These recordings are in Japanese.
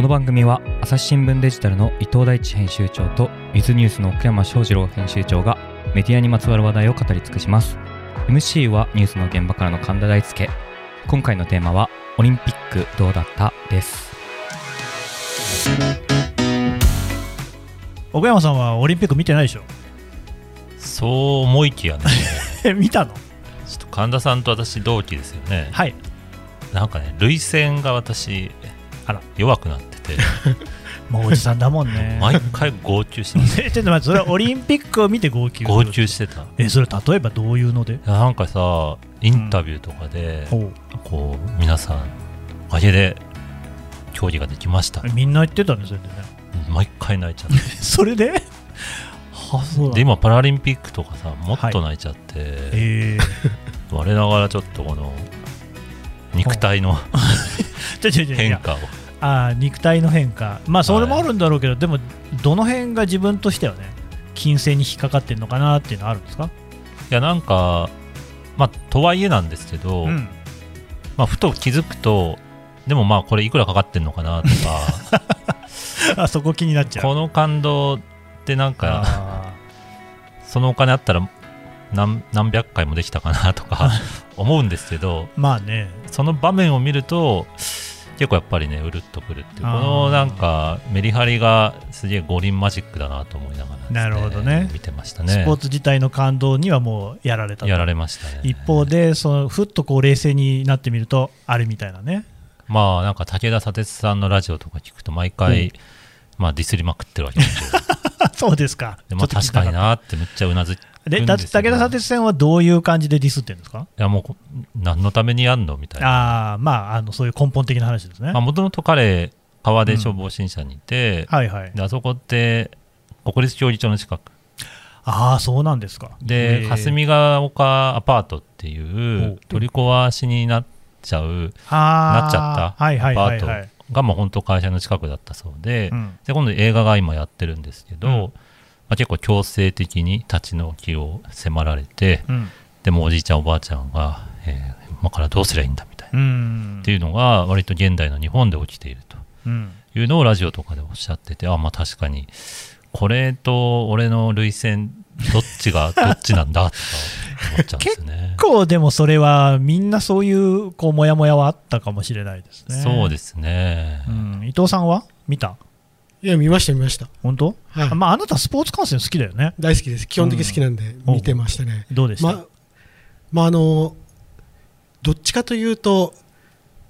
この番組は朝日新聞デジタルの伊藤大地編集長とウィズニュースの奥山翔二郎編集長がメディアにまつわる話題を語り尽くします。MC はニュースの現場からの神田大輔。今回のテーマはオリンピックどうだったです。奥山さんはオリンピック見てないでしょ？そう思いきやね。見たの？ちょっと神田さんと私同期ですよね。はい。なんかね涙腺が私あら。弱くなってて。もうおじさんだもんね。毎回号泣してます。えちょっと待ってそれはオリンピックを見て号泣？号泣してた。いえそれ例えばどういうので？やなんかさインタビューとかで、ほう。こう皆さんおかげで競技ができました。みんな言ってたんですよね毎回泣いちゃって。それで？はそうで今パラリンピックとかさもっと泣いちゃって、え。ー、我ながらちょっとこの肉体の変化をあー肉体の変化。まあそれもあるんだろうけど、でもどの辺が自分としてはね金星に引っかかってるのかなっていうのはあるんですか、いやなんかまあとはいえなんですけど、うん、まあ、ふと気づくとでもまあこれいくらかかってんのかなとか。あそこ気になっちゃう。この感動ってなんかあそのお金あったら何何百回もできたかなとか 思うんですけどーまあね。その場面を見ると結構やっぱりねうるっとくるっていうこのなんかメリハリがすげえ五輪マジックだなと思いながらです、なるほどね。見てましたね。スポーツ自体の感動にはもうやられたと。やられましたね。一方でそのふっとこう冷静になってみるとあれみたいなね。まあなんか武田砂鉄さんのラジオとか聞くと毎回、まあディスりまくってるわけですよ。そうですか。でまあちょっと聞きたった確かになってめっちゃうなずで武田砂鉄線はどういう感じでディスってるんですか？いやもうこ何のためにやんの？みたいな。ああまああのそういう根本的な話ですね、もともと彼川出消防審査にいて、はいはい。であそこって国立競技場の近く。ああそうなんですか。で霞ヶ丘アパートっていほう。う取り壊しになっちゃうなっちゃったはいはいはいアパーはい、がもう本当会社の近くだったそうで,、うん。で今度映画が今やってるんですけど、うんまあ、結構強制的に立ち退きを迫られてうん。でもおじいちゃんおばあちゃんが、えー今からどうすりゃいいんだみたいな、うん。っていうのが割と現代の日本で起きていると。うん。いうのをラジオとかでおっしゃっててあまあ確かに。これと俺の涙腺どっちが どっちなんだとか思っちゃうんですよね。結構でもそれはみんなそういうこうモヤモヤはあったかもしれないですね。そうですね、うん、伊藤さんは？見た？いや、見ました、見ました。本当、はい。あまああなたスポーツ観戦好きだよね。大好きです。基本的に好きなんでうん。見てましたね。どうでした、ま、まあ、あの、どっちかというと、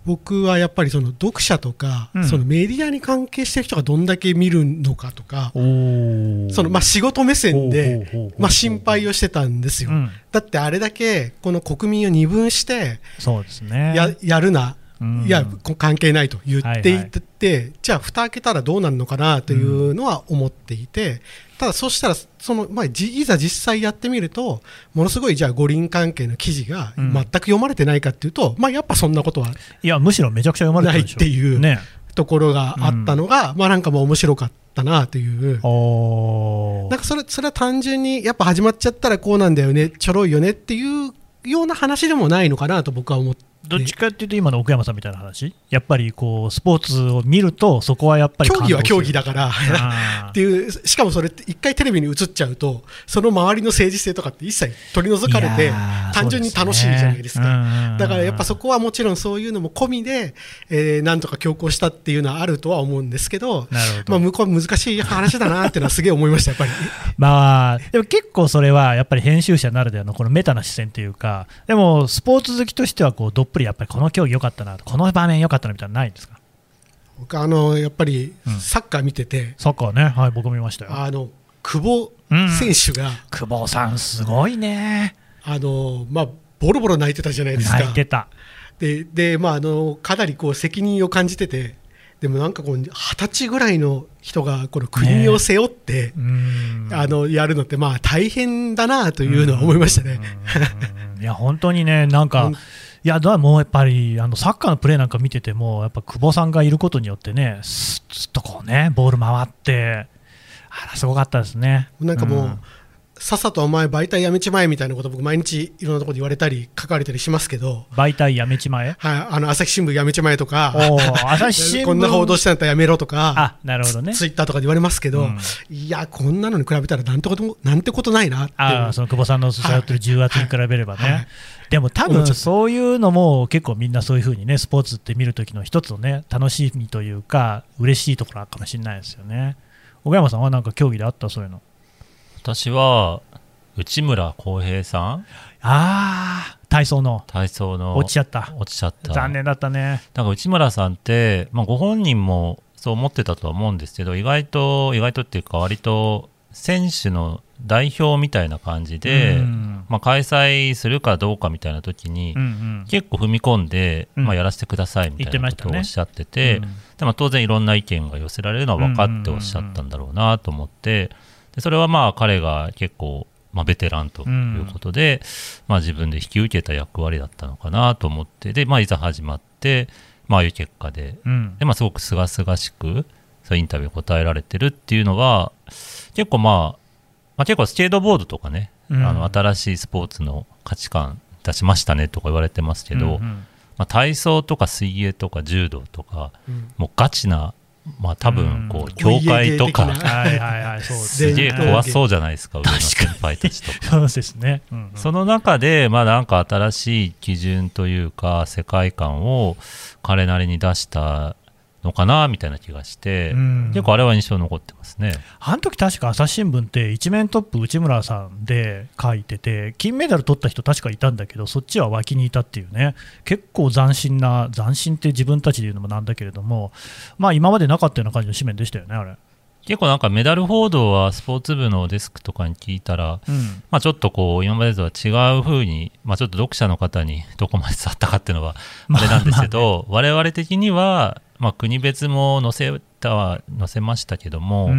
僕はやっぱりその読者とか、うん。そのメディアに関係してる人がどんだけ見るのかとか、そのまあ仕事目線で、まあ、心配をしてたんですよ、うん。だってあれだけこの国民を二分してそうですね。ややるな、うんいやこ関係ないと言っていて、じゃあ蓋開けたらどうなるのかなというのは思っていて、ただそうしたらその、まあ、じいざ実際やってみるとものすごいじゃあ五輪関係の記事がうん。全く読まれてないかっていうと、まあ、やっぱそんなことはい。やむしろめちゃくちゃ読まれてないっていうね。ところがあったのが、まあなんかもう面白かったなという。なんかそれそれは単純にやっぱ始まっちゃったらこうなんだよねちょろいよねっていうような話でもないのかなと僕は思ってどっちかっていうと今の奥山さんみたいな話？やっぱりこうスポーツを見るとそこはやっぱり競技は競技だだから。あ っていうしかもそれって一回テレビに映っちゃうとその周りの政治性とかって一切取り除かれて単純に楽しいじゃないですか。だからやっぱそこはもちろんそういうのも込みで、えーなんとか強行したっていうのはあるとは思うんですけどまあ、向こうは難しい話だなっていうのはすげえ思いましたやっぱり。まあ、でも結構それはやっぱり編集者ならではのこのメタな視線というか、でもスポーツ好きとしてはこうどっやっぱりこの競技良かったな、この場面良かったなみたいなのないんですか？僕あのやっぱりうん。サッカー見てて、サッカーね、はい、僕見ましたよ。あの久保選手が、久保さん、すごいね、あのまあ、ボロボロ泣いてたじゃないですか。泣いてた。でで、まあ、あのかなりこう責任を感じててでもなんかこう二十歳ぐらいの人がこの国を背負って、うん。あのやるのってまあ大変だなというのは思いましたね。うん。いや、本当にね、なんか、うんいや、だもうやっぱりあのサッカーのプレーなんか見てても、やっぱ久保さんがいることによってね、すっとこうね、ボール回って、あら、すごかったですね。なんかもう、ん。さっさとお前媒体やめちまえみたいなこと僕毎日いろんなところで言われたり書かれたりしますけど、媒体やめちまえ？はい、あの朝日新聞やめちまえとか。おー 朝日新聞こんな報道してんだったらやめろとか あなるほどね。ツイッターとかで言われますけど、うん。いやこんなのに比べたらなんてこともなんてことないなってああその久保さんのされてる重圧に比べればね、はい。はいでも多分そういうのも結構みんなそういうふうにねスポーツって見るときの一つのね楽しみというか嬉しいところかもしれないですよね。岡山さんはなんか競技であった？そういうの。私は内村航平さん。ああ体操の。体操の。落ちちゃった。落ちちゃった。残念だったね。なんか内村さんって、まあ、ご本人もそう思ってたとは思うんですけど意外と意外とっていうか割と選手の代表みたいな感じで、うん。まあ、開催するかどうかみたいな時に、うんうん。結構踏み込んで、うん。まあ、やらせてくださいみたいなことをおっしゃっててうん。でも当然いろんな意見が寄せられるのは分かっておっしゃったんだろうなと思ってでそれはまあ彼が結構、まあ、ベテランということで、まあ、自分で引き受けた役割だったのかなと思ってで、まあ、いざ始まって、まああいう結果でうん。で、まあ、すごくすがすがしくインタビュー答えられてるっていうのは結構まあ、まあ、結構スケートボードとかね、うん。あの新しいスポーツの価値観出しましたねとか言われてますけど、うんうん。まあ、体操とか水泳とか柔道とかうん。もうガチな、まあ、多分こうん。う協会とかす すげえね怖そうじゃないですか上の先輩たちとか。そうですね、うんうん。その中で、まあ、なんか新しい基準というか世界観を彼なりに出したのかなみたいな気がして、うん。結構あれは印象に残ってますね。あの時確か朝日新聞って一面トップ内村さんで書いてて金メダル取った人確かいたんだけどそっちは脇にいたっていうね。結構斬新な斬新って自分たちで言うのもなんだけれどもまあ今までなかったような感じの紙面でしたよねあれ、結構なんかメダル報道はスポーツ部のデスクとかに聞いたら、うん。まあ、ちょっとこう今までとは違う風に、まあ、ちょっと読者の方にどこまで伝わったかっていうのはまああれなんですけど、我々的には、まあ、国別も載せたは載せましたけども、うん。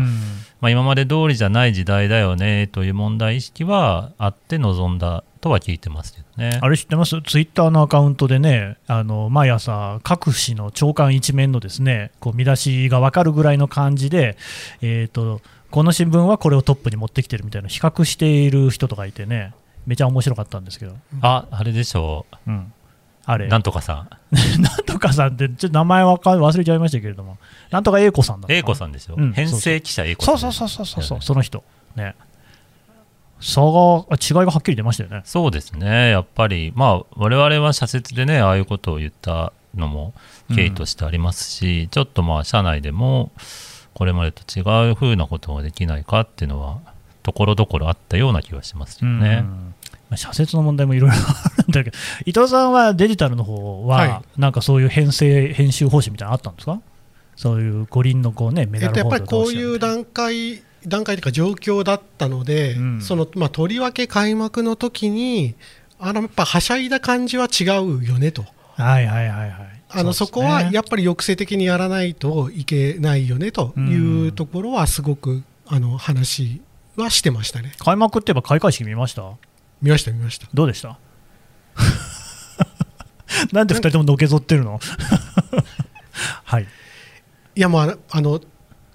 まあ、今まで通りじゃない時代だよねという問題意識はあって臨んだとは聞いてますけどね。あれ知ってます？ツイッターのアカウントでねあの毎朝各紙の朝刊一面のですねこう見出しが分かるぐらいの感じで、えー、とこの新聞はこれをトップに持ってきてるみたいな比較している人とかいてねめちゃ面白かったんですけど、あ、あれでしょうん、あう。れなんとかさん。なんとかさんって、ちょっと名前わか忘れちゃいましたけれども、なんとか英子さんだった英子さんでしょ。うん編成記者英子さん。そうそうそうそうそう、その人。ね。差が、あ違いがはっきり出ましたよね。そうですね。やっぱり、まあ、我々は社説でね、ああいうことを言ったのも経緯としてありますし、ちょっとまあ、社内でも、これまでと違う風なことができないかっていうのは、ところどころあったような気がしますよね。うんまあ社説の問題もいろいろあるんだけど、伊藤さんはデジタルの方は、はなんかそういう編成、編集方針みたいなのあったんですか？そういう五輪のこうね、メダルホーっぱりこういう段階、段階というか状況だったので、うん。そのまあ、とりわけ開幕の時に、あのやっぱはしゃいだ感じは違うよねと、はいはいはいはい。あのそ,、こはやっぱり抑制的にやらないといけないよねというところは、すごくあの話はしてましたね。開幕って言えば開会式見ました？見ました、見ました。どうでした？なんで2人とものけぞってるの？はいいやもうあの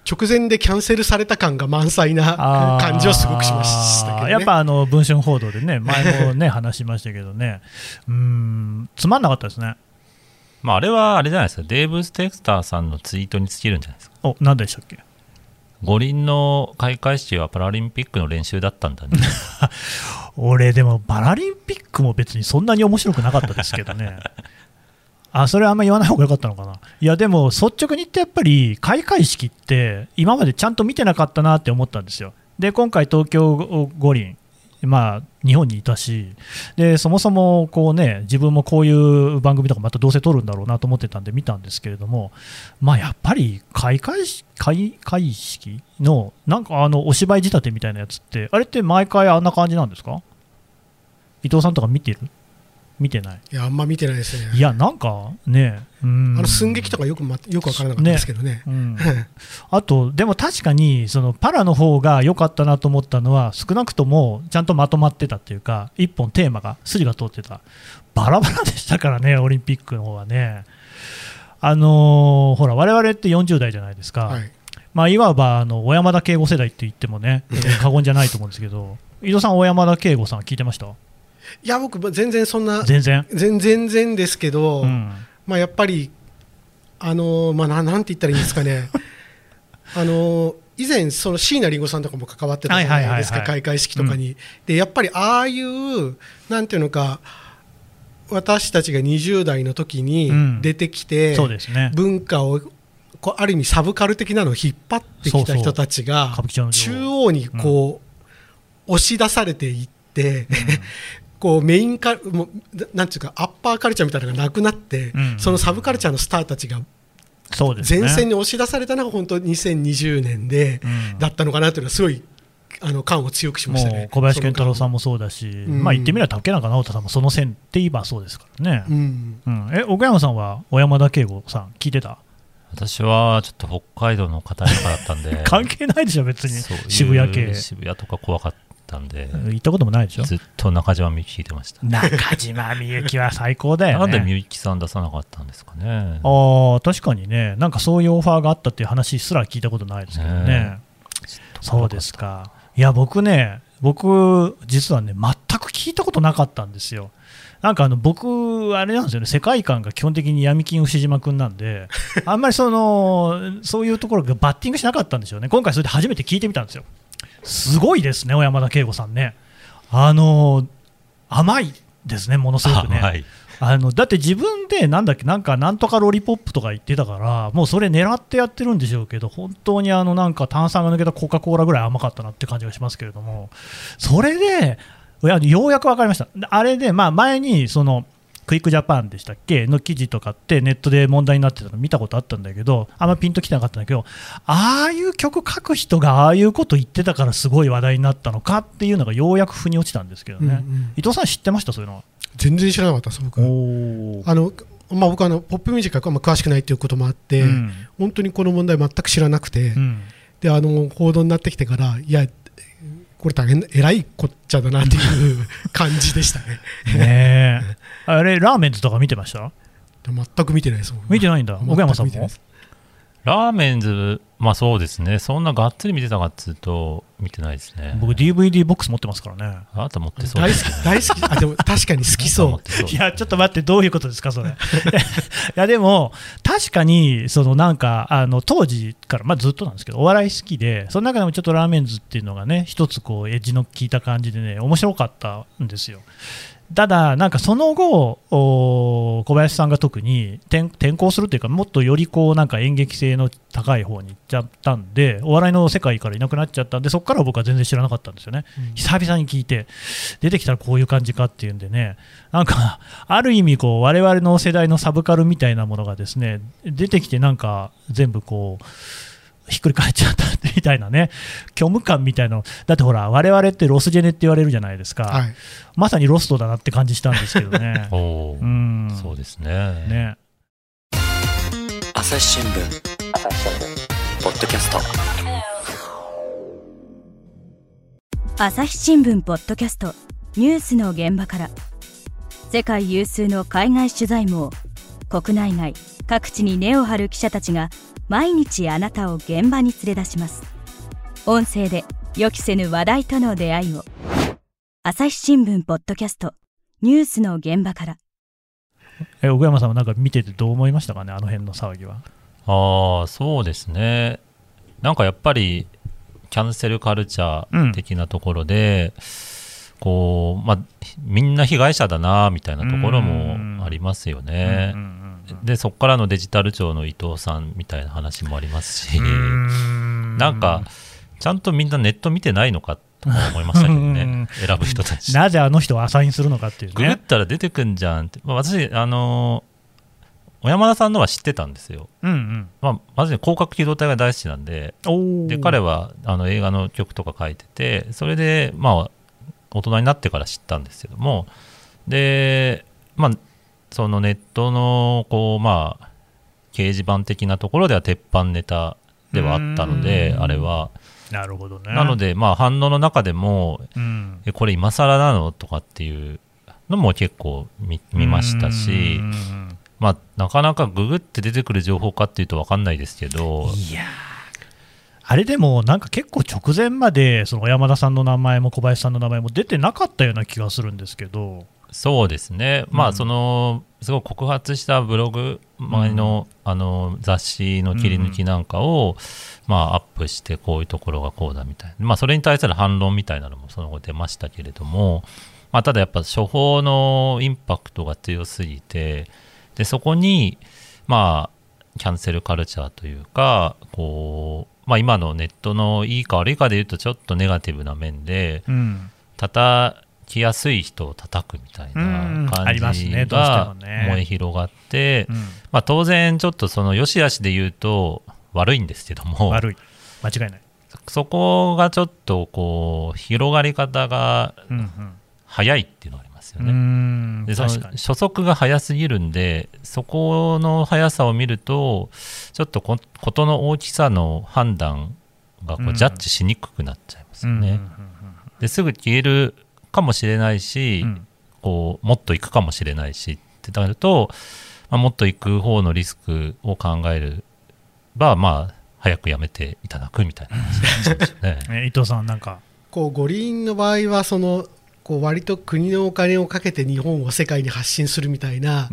直前でキャンセルされた感が満載な感じはすごくしましたけど、ね、やっぱあの文春報道でね、前もね、話しましたけどね、うーん、つまんなかったですね。まあ、あれはあれじゃないですか、デーブ・ステクターさんのツイートに尽きるんじゃないですか。お、何でしたっけ？五輪の開会式はパラリンピックの練習だったんだね。俺、でもパラリンピックも別にそんなに面白くなかったですけどね。あそれあんま言わない方が良かったのかな。いや、でも率直に言ってやっぱり開会式って今までちゃんと見てなかったなって思ったんですよ。で、今回東京五輪、まあ日本にいたし、でそもそもこうね自分もこういう番組とかまたどうせ撮るんだろうなと思ってたんで見たんですけれども、まあやっぱり開会式開会式のなんかあのお芝居仕立てみたいなやつってあれって毎回あんな感じなんですか？伊藤さんとか見てる？見てない？いやあんま見てないですね。いやなんかね、うん。あの寸劇とかよく,、ま、よく分からなかったですけどね。うん、あと、でも確かにそのパラの方が良かったなと思ったのは、少なくともちゃんとまとまってたっていうか、一本テーマが、筋が通ってた、バラバラでしたからね、オリンピックの方はね。あのーほら、我々って40代じゃないですか、はい、まあ、いわばあの小山田圭吾世代って言ってもね、過言じゃないと思うんですけど、井戸さん、小山田圭吾さん、聞いてました？いや僕全然そんな全然、全全然ですけど、うん。まあやっぱりあのまあななんて言ったらいいんですかね。あの以前その椎名林檎さんとかも関わってたじゃないですか開会式とかに、でやっぱりああいうなんていうのか私たちが20代の時にうん。出てきて、そうですね、文化をこうある意味サブカル的なのを引っ張ってきた人たちが中王。央にこう、押し出されていって、こうメインカルもうなんていうかアッパーカルチャーみたいなのがなくなって、うん。そのサブカルチャーのスターたちがそうですね。前線に押し出されたのが本当2020年で、うん。だったのかなというのはすごいあの感を強くしましたね。小林健太郎さんも、もそうだし、んまあ言ってみれば竹中直人さんもその線って言えばそうですからね。うん、うん、え奥山さんは小山田圭吾さん、聞いてた？私はちょっと北海道の方々だったんで。関係ないでしょ、別に。渋谷系、渋谷とか怖かったんで行ったこともないでしょ？ずっと中島みゆき聞いてました中島みゆきは最高だよね。なんでみゆきさん出さなかったんですかねああ確かにね、なんかそういうオファーがあったっていう話すら聞いたことないですけどね。ねそうですか。いや、僕ね、僕、実はね、全く聞いたことなかったんですよ。なんかあの僕、あれなんですよね、世界観が基本的に闇金牛島君なんで、あんまりそのそういうところがバッティングしなかったんでしょうね、今回それで初めて聞いてみたんですよ。すごいですね、小山田圭吾さんね。あの甘いですね、ものすごくね。はいあのだって自分でなんだっけなんかなんとかロリポップとか言ってたからもうそれ狙ってやってるんでしょうけど本当にあのなんか炭酸が抜けたコカ・コーラぐらい甘かったなって感じがしますけれどもそれでいやようやく分かりましたあれでまあ前にそのクイックジャパンでしたっけ？の記事とかってネットで問題になってたの見たことあったんだけどあんまピンときてなかったんだけどああいう曲書く人がああいうこと言ってたからすごい話題になったのかっていうのがようやく腑に落ちたんですけどね、うんうん。伊藤さん知ってました？そういうの。は全然知らなかったです僕おあのまあ、僕あのポップミュージックがあんま詳しくないということもあって、うん。本当にこの問題全く知らなくて、うん。であの報道になってきてからいやこれ大変えらいこっちゃだなっていう 感じでしたね。ねえ あれラーメンズとか見てました？でも全く見てないです見てないんだ。奥山さんも？ラーメンズまあそうですね。そんながっつり見てたかっつうと見てないですね。僕 DVD ボックス持ってますからね。あなた持ってそう大好ですね。き大好き。あでも確かに好きそう。いやちょっと待ってどういうことですかそれ。いやでも確かにそのなんかあの当時から、まあ、ずっとなんですけどお笑い好きでその中でもちょっとラーメンズっていうのがね一つこうエッジの効いた感じでね面白かったんですよただ、なんかその後、お小林さんが特に転転校するというか、もっとよりこうなんか演劇性の高い方に行っちゃったんで、お笑いの世界からいなくなっちゃったんで、そこから僕は全然知らなかったんですよね、うん。久々に聞いて、出てきたらこういう感じかっていうんでね、なんか、ある意味こう、我々の世代のサブカルみたいなものがですね出てきて、なんか全部こう、ひっくり返っちゃったみたいなね、虚無感みたいなの、だってほら、我々ってロスジェネって言われるじゃないですか。はい。まさにロストだなって感じしたんですけどね。うん。そうですね。ね。朝日新聞。ポッドキャスト。朝日新聞ポッドキャスト。ニュースの現場から。世界有数の海外取材網。国内外各地に根を張る記者たちが毎日あなたを現場に連れ出します。音声で予期せぬ話題との出会いを。朝日新聞ポッドキャストニュースの現場から。え、奥山さんはなんか見ててどう思いましたかね、あの辺の騒ぎは。ああそうですね。なんかやっぱりキャンセルカルチャー的なところで、こうまあみんな被害者だなみたいなところもありますよね。うんうんでそこからのデジタル庁の伊藤さんみたいな話もありますし、うんうん。なんかちゃんとみんなネット見てないのかとか思いましたけどうん。ね選ぶ人たち。なぜあの人をアサインするのかっていうググっね。たら出てくんじゃん。って、まあ、私あの小山田さんのは知ってたんですよ、うんうん。まあ、まずね広角機動隊が大好きなんで。おで彼は、はあの映画の曲とか書いててそれでまあ大人になってから知ったんですけども。でまあそのネットのこうまあ掲示板的なところでは鉄板ネタではあったのでうん。あれは。なるほどね。なの、でまあ反応の中でもうん、えこれ今更なのとかっていうのも結構見見ましたしまあなかなかググって出てくる情報かっていうと分かんないですけどうんいやあれでもなんか結構直前までその小山田さんの名前も小林さんの名前も出てなかったような気がするんですけどそうですね、まあそのすごい告発したブログ前の,、あの雑誌の切り抜きなんかを、まあ、アップしてこういうところがこうだみたいな、まあ、それに対する反論みたいなのもその後出ましたけれども、まあ、ただやっぱ処方のインパクトが強すぎてでそこにまあキャンセルカルチャーというかこう、まあ、今のネットのいいか悪いかでいうとちょっとネガティブな面で、うん、叩きやすい人を叩くみたいな感じが燃え広がって、まあ、当然ちょっとその良し悪しで言うと悪いんですけども悪い。間違いない。そこがちょっとこう広がり方が早いっていうのがありますよね。でその初速が速すぎるんでそこの速さを見るとちょっと事の大きさの判断がこうジャッジしにくくなっちゃいますよね。ですぐ消えるかもしれないし、うん、こうもっといくかもしれないしってなると、まあ、もっといく方のリスクを考えればまあ早くやめていただくみたいな話です ね。伊藤さんなんか。こう五輪の場合はそのこう割と国のお金をかけて日本を世界に発信するみたいな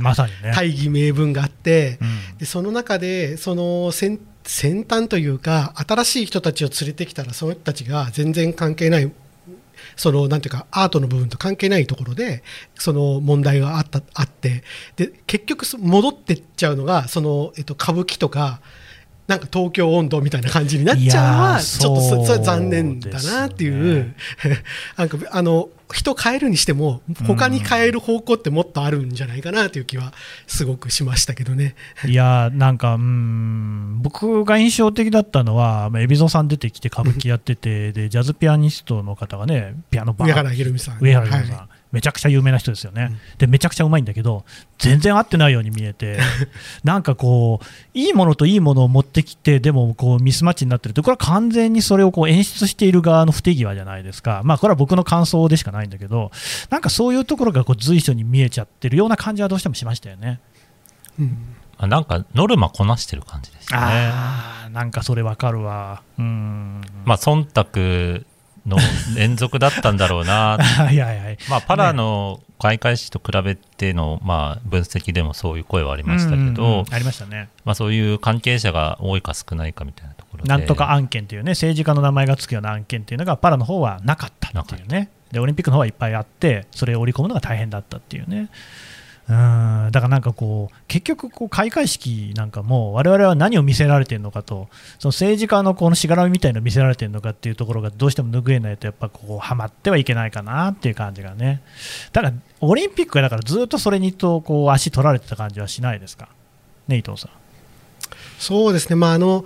大義名分があって、でその中でその先先端というか新しい人たちを連れてきたらその人たちが全然関係ないそのなんていうかアートの部分と関係ないところでその問題があったあってで結局戻ってっちゃうのがその、えっと、歌舞伎とかなんか東京温度みたいな感じになっちゃうのはちょっとそれ残念だなっていう、ね、なんかあの人変えるにしても他に変える方向ってもっとあるんじゃないかなという気はすごくしましたけどね。いやなんかうん僕が印象的だったのは海老蔵さん出てきて歌舞伎やっててでジャズピアニストの方がねピアノバー上原ひろみさん上原ひろみさん、はいめちゃくちゃ有名な人ですよね、うん、でめちゃくちゃうまいんだけど全然合ってないように見えて なんかこういいものといいものを持ってきてでもこうミスマッチになってるとこれは完全にそれをこう演出している側の不手際じゃないですかまあこれは僕の感想でしかないんだけどなんかそういうところがこう随所に見えちゃってるような感じはどうしてもしましたよね。うんなんかノルマこなしてる感じですね。あなんかそれわかるわ。うん。まあ忖度の連続だったんだろうな。はいはい、はい、まあ、パラの開会式と比べての、まあ、分析でもそういう声はありましたけど、うんうん、ありましたね、まあ、そういう関係者が多いか少ないかみたいなところなんとか案件というね政治家の名前がつくような案件というのがパラの方はなかったっていうね。でオリンピックの方はいっぱいあってそれを織り込むのが大変だったっていうね。うん。だからなんかこう結局こう開会式なんかも我々は何を見せられてるのかとその政治家のこのしがらみみたいなのを見せられてるのかっていうところがどうしても拭えないとやっぱこうはまってはいけないかなっていう感じがね。だからオリンピックがだからずっとそれにとこう足取られてた感じはしないですか？ね伊藤さん。そうですね。まああの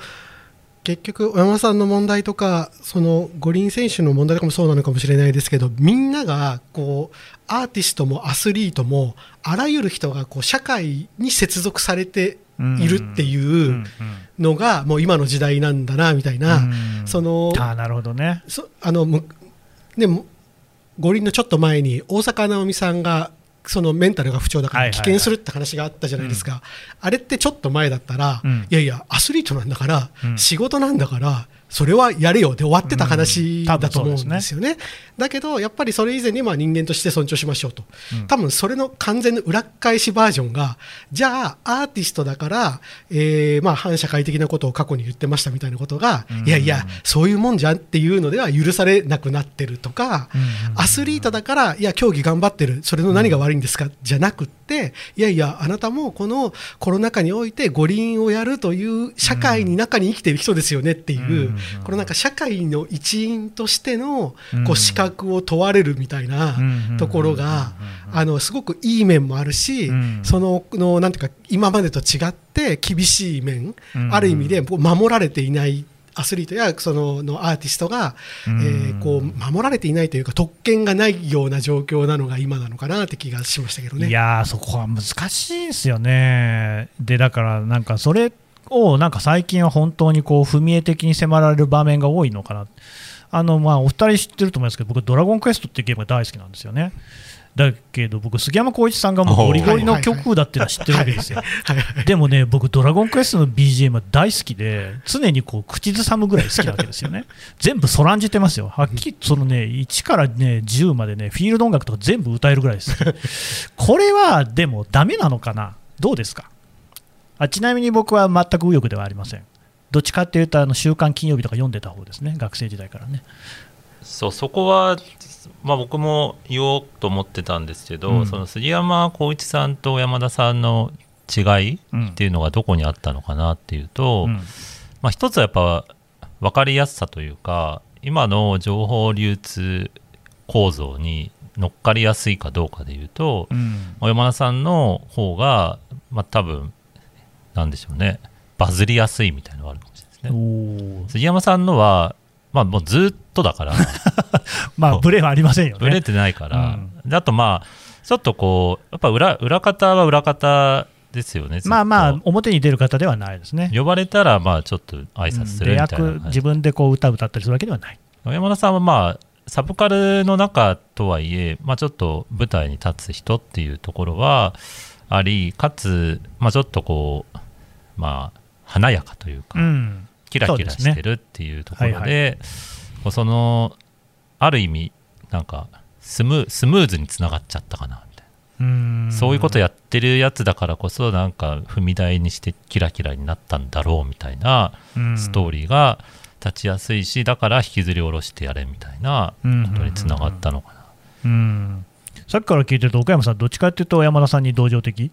結局、小山さんの問題とか、その五輪選手の問題とかもそうなのかもしれないですけど、みんながこうアーティストもアスリートも、あらゆる人がこう社会に接続されているっていうのが、もう今の時代なんだなみたいな、そのあなるほどね。あのでも五輪のちょっと前に大坂なおみさんがそのメンタルが不調だから棄権するって話があったじゃないですか、あれってちょっと前だったら、うん、いやいや、アスリートなんだから、うん、仕事なんだから、それはやれよ。で終わってた話だと思うんですよね。うん、ね。だけど、やっぱりそれ以前にまあ人間として尊重しましょうと、うん、多分それの完全な裏返しバージョンが、じゃあ、アーティストだから、えー、まあ反社会的なことを過去に言ってましたみたいなことが、うん、いやいや、そういうもんじゃんっていうのでは許されなくなってるとか、アスリートだから、いや、競技頑張ってる、それの何が悪いんですかじゃなくて、いやいや、あなたもこのコロナ禍において五輪をやるという社会に中に生きている人ですよねっていう。このなんか社会の一員としてのこう資格を問われるみたいなところがあのすごくいい面もあるし、そののなんていうか今までと違って厳しい面、ある意味で守られていないアスリートやそののアーティストが、えー、こう守られていないというか特権がないような状況なのが今なのかなって気がしましたけどね。いやそこは難しいですよね。でだからなんかそれをなんか最近は本当にこう踏み絵的に迫られる場面が多いのかな。あのまあお二人知ってると思いますけど僕、ドラゴンクエストっていうゲームが大好きなんですよね。だけど僕、杉山浩一さんがもうゴリゴリの曲だっていうのは知ってるわけですよ。でもね、僕、ドラゴンクエストの BGM は大好きで、常にこう口ずさむぐらい好きなわけですよね。全部そらんじてますよ。はっきりそのね、1からね、10までね、フィールド音楽とか全部歌えるぐらいです。これはでも、ダメなのかな、どうですか？あちなみに僕は全く右翼ではありません。どっちかっていうと、あの週刊金曜日とか読んでた方ですね、学生時代からね。そうそこはまあ、僕も言おうと思ってたんですけど、うん、その杉山浩一さんと山田さんの違いっていうのがどこにあったのかなっていうと、うん、まあ、一つはやっぱ分かりやすさというか今の情報流通構造に乗っかりやすいかどうかでいうと、うん、山田さんの方が、まあ、多分なんでしょうね。バズりやすいみたいなのがあるかもしれないですね。杉山さんのはまあもうずっとだから。まあブレはありませんよね。ブレてないから、うん、あとまあちょっとこうやっぱ裏裏方は裏方ですよねまあまあ表に出る方ではないですね。呼ばれたらまあちょっと挨拶するみたいな、うん、自分でこう歌歌ったりするわけではない。山田さんはまあサブカルの中とはいえ、まあ、ちょっと舞台に立つ人っていうところはありかつ、まあ、ちょっとこうまあ華やかというか、うん。キラキラしてるっていうところで、ね。はいはい、そのある意味なんかスムスムーズにつながっちゃったかなみたいな。そういうことやってるやつだからこそなんか踏み台にしてキラキラになったんだろうみたいなストーリーが立ちやすいしだから引きずり下ろしてやれみたいなことにつながったのかな。さっきから聞いてると岡山さんどっちかっていうと山田さんに同情的？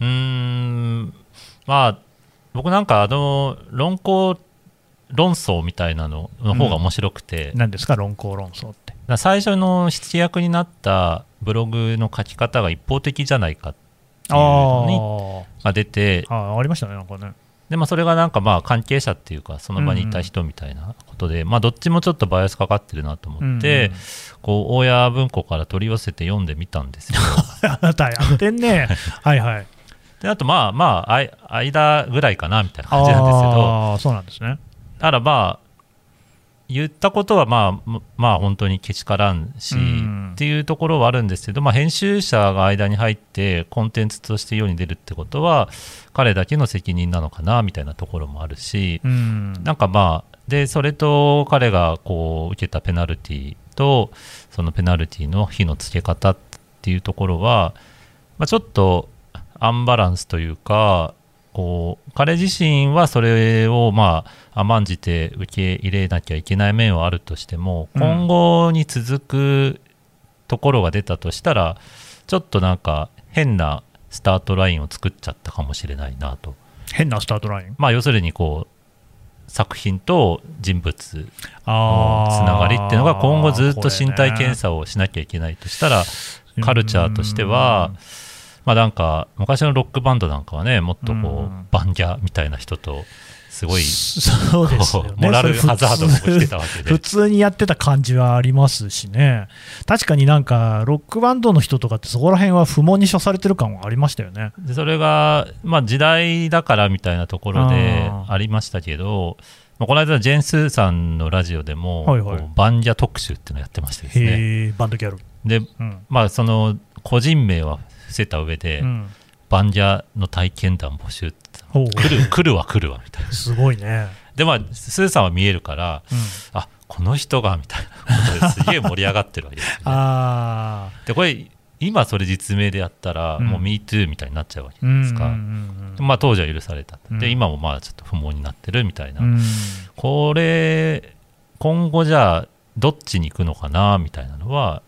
うーん。まあ僕なんかあの論考論争みたいなのの方が面白くて、うん、何ですか？論考論争って。最初の出役になったブログの書き方が一方的じゃないかっていうのが出てあありましたねなんかね。でまあ、それがなんかまあ関係者っていうかその場にいた人みたいなことで、うんうん、まあ、どっちもちょっとバイアスかかってるなと思って、うんうん、こう大谷文庫から取り寄せて読んでみたんですよ。あ なたやってんね。はいはいであとまあまあ間ぐらいかなみたいな感じなんですけど。あそうなんですね。だからまあ言ったことはまあまあ本当にけしからんし、っていうところはあるんですけど、まあ、編集者が間に入ってコンテンツとして世に出るってことは彼だけの責任なのかなみたいなところもあるし、なんかまあでそれと彼がこう受けたペナルティとそのペナルティの火のつけ方っていうところは、まあ、ちょっとアンバランスというかこう彼自身はそれをまあ甘んじて受け入れなきゃいけない面はあるとしても、うん、今後に続くところが出たとしたらちょっとなんか変なスタートラインを作っちゃったかもしれないなと。変なスタートライン？まあ要するにこう作品と人物のつながりっていうのが今後ずっと身体検査をしなきゃいけないとしたら、カルチャーとしては、まあなんか昔のロックバンドなんかはねもっとこう、バンギャみたいな人とすごいそうですよ、ね、モラルハザードもしてたわけで。普通にやってた感じはありますしね。確かになんかロックバンドの人とかってそこら辺は不問に処されてる感はありましたよね。でそれが、まあ、時代だからみたいなところでありましたけどまあ、この間ジェンスーさんのラジオでも、はいはい、バンギャ特集っていうのをやってましてですね。バンドギャル。で、うん、まあその個人名は伏せた上で、うん、バンジャの体験談募集って来る来るわ来るわみたいな。すごいね。でまあスーさんは見えるから、うん、あこの人がみたいなことですげえ盛り上がってるわけです、ね、あでこれ今それ実名でやったら、うん、もう MeToo みたいになっちゃうわけですか、まあ、当時は許された、で今もまあちょっと不毛になってるみたいな、うん、これ今後じゃあどっちに行くのかなみたいなのは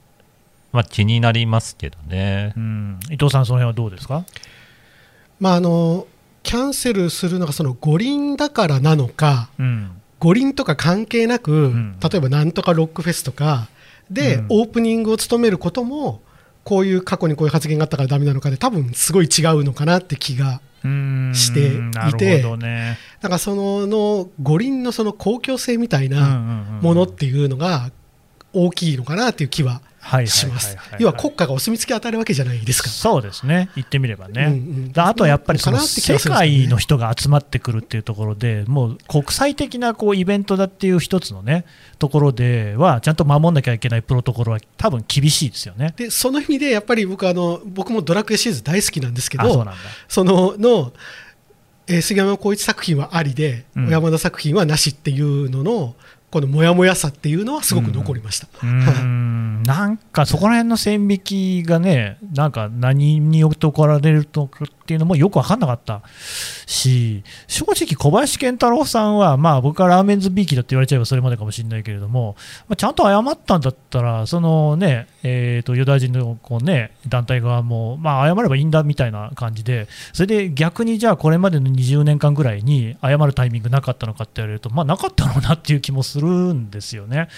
まあ、気になりますけどね、うん、伊藤さん、その辺はどうですか、まあ、あのキャンセルするのがその五輪だからなのか、うん、五輪とか関係なく、うん、例えばなんとかロックフェスとかで、オープニングを務めることもこういう過去にこういう発言があったからだめなのかで多分すごい違うのかなって気がしていて、ね、だからそのの五輪のその公共性みたいなものっていうのが大きいのかなっていう気はします。要は国家がお墨付き与えるわけじゃないですか。そうですね、言ってみればね。うんうんあとはやっぱりその世界の人が集まってくるっていうところで、もう国際的なこうイベントだっていう一つのね、ところでは、ちゃんと守んなきゃいけないプロトコルは多分厳しいですよね。でその意味でやっぱり僕あの僕もドラクエシリーズ大好きなんですけどそのの、えー杉山浩一作品はありで、うん小山田作品はなしっていうののこのモヤモヤさっていうのはすごく残りました。うんなんかそこら辺の線引きがね、なんか何によって怒られるとかっていうのもよく分かんなかったし、正直、小林賢太郎さんは、まあ、僕はラーメンズビーキだって言われちゃえばそれまでかもしれないけれども、まあ、ちゃんと謝ったんだったら、そのね、えー、とユダヤ人のこう、ね、団体側も、まあ、謝ればいいんだみたいな感じで、それで逆にじゃあ、これまでの20年間ぐらいに謝るタイミングなかったのかって言われると、まあ、なかったろうなっていう気もするんですよね。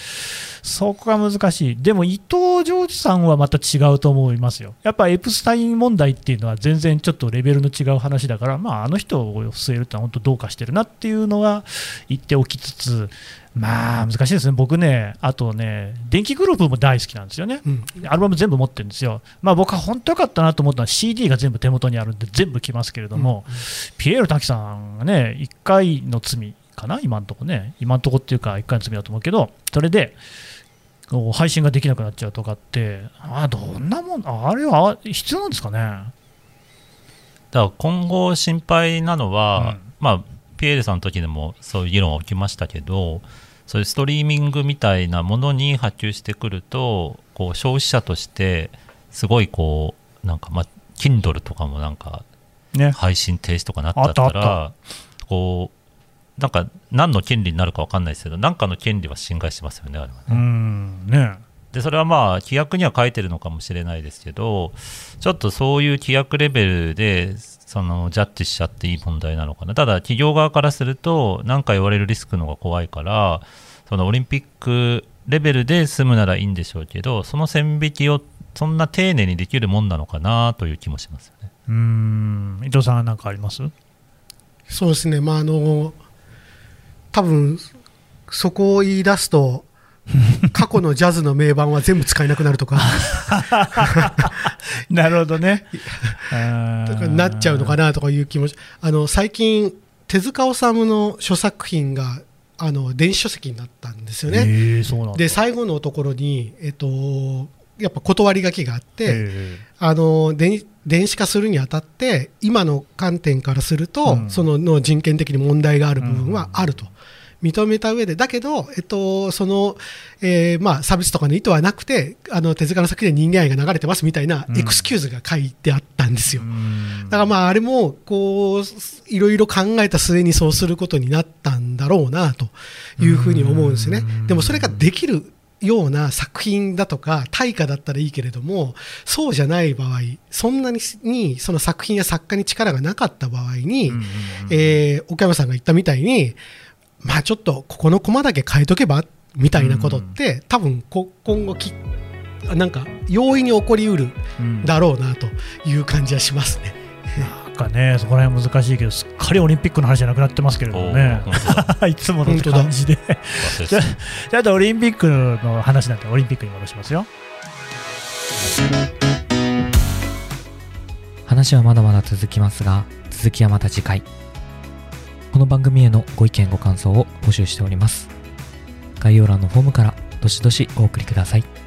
そこが難しい、でも伊藤浄司さんはまた違うと思いますよ、やっぱエプスタイン問題っていうのは全然ちょっとレベルの違う話だから、まあ、あの人を据えるってのは本当どうかしてるなっていうのは言っておきつつ、まあ難しいですね、僕ね、あとね、電気グループも大好きなんですよね、うん。アルバム全部持ってるんですよ、まあ、僕は本当良かったなと思ったのは CD が全部手元にあるんで全部来ますけれども、ピエール滝さんがね、1回の罪かな、今のとこね、今のとこっていうか、1回の罪だと思うけど、それで、配信ができなくなっちゃうとかって、あどんなもん、あれは必要なんですかね？だから今後心配なのは、うん。まあピエールさんの時でもそういう議論は起きましたけどそういうストリーミングみたいなものに波及してくるとこう消費者としてすごいこうなんかまあ Kindle とかもなんかね。配信停止とかなっちゃったあったらこうなんか何の権利になるか分かんないですけど何かの権利は侵害してますよねあれはね。うんね。でそれはまあ規約には書いてるのかもしれないですけどちょっとそういう規約レベルでそのジャッジしちゃっていい問題なのかな。ただ企業側からすると何か言われるリスクの方が怖いからそのオリンピックレベルで済むならいいんでしょうけどその線引きをそんな丁寧にできるもんなのかなという気もしますよね。うん。伊藤さんは何かあります？そうですね、まあ、あの多分そこを言い出すと 過去のジャズの名盤は全部使えなくなるとか なるほどね。とかなっちゃうのかな。なとかいう気もしあの最近手塚治虫の書作品があの電子書籍になったんですよね。で最後のところに、えっと、やっぱ断り書きがあって、えあの電電子化するにあたって今の観点からすると、うんそのの人権的に問題がある部分はあると。認めた上で、だけど、えっと、その、えーまあ、差別とかの意図はなくて、あの、手塚の作品で人間愛が流れてますみたいなうんエクスキューズが書いてあったんですよ。うんだからまあ、あれも、こう、いろいろ考えた末にそうすることになったんだろうな、というふうに思うんですねうん。でもそれができるような作品だとか、対価だったらいいけれども、そうじゃない場合、そんなににその作品や作家に力がなかった場合に、えー岡山さんが言ったみたいに、まあちょっとここのコマだけ変えとけばみたいなことって、多分こ今後き、なんか容易に起こりうるうんだろうなという感じはしますね。なんかね、そこら辺難しいけど、すっかりオリンピックの話じゃなくなってますけれどもね いつもの感じで。じゃあじゃあ、あとオリンピックの話なんで、オリンピックに戻しますよ。話はまだまだ続きますが続きはまた次回この番組へのご意見ご感想を募集しております。概要欄のフォームからどしどしお送りください。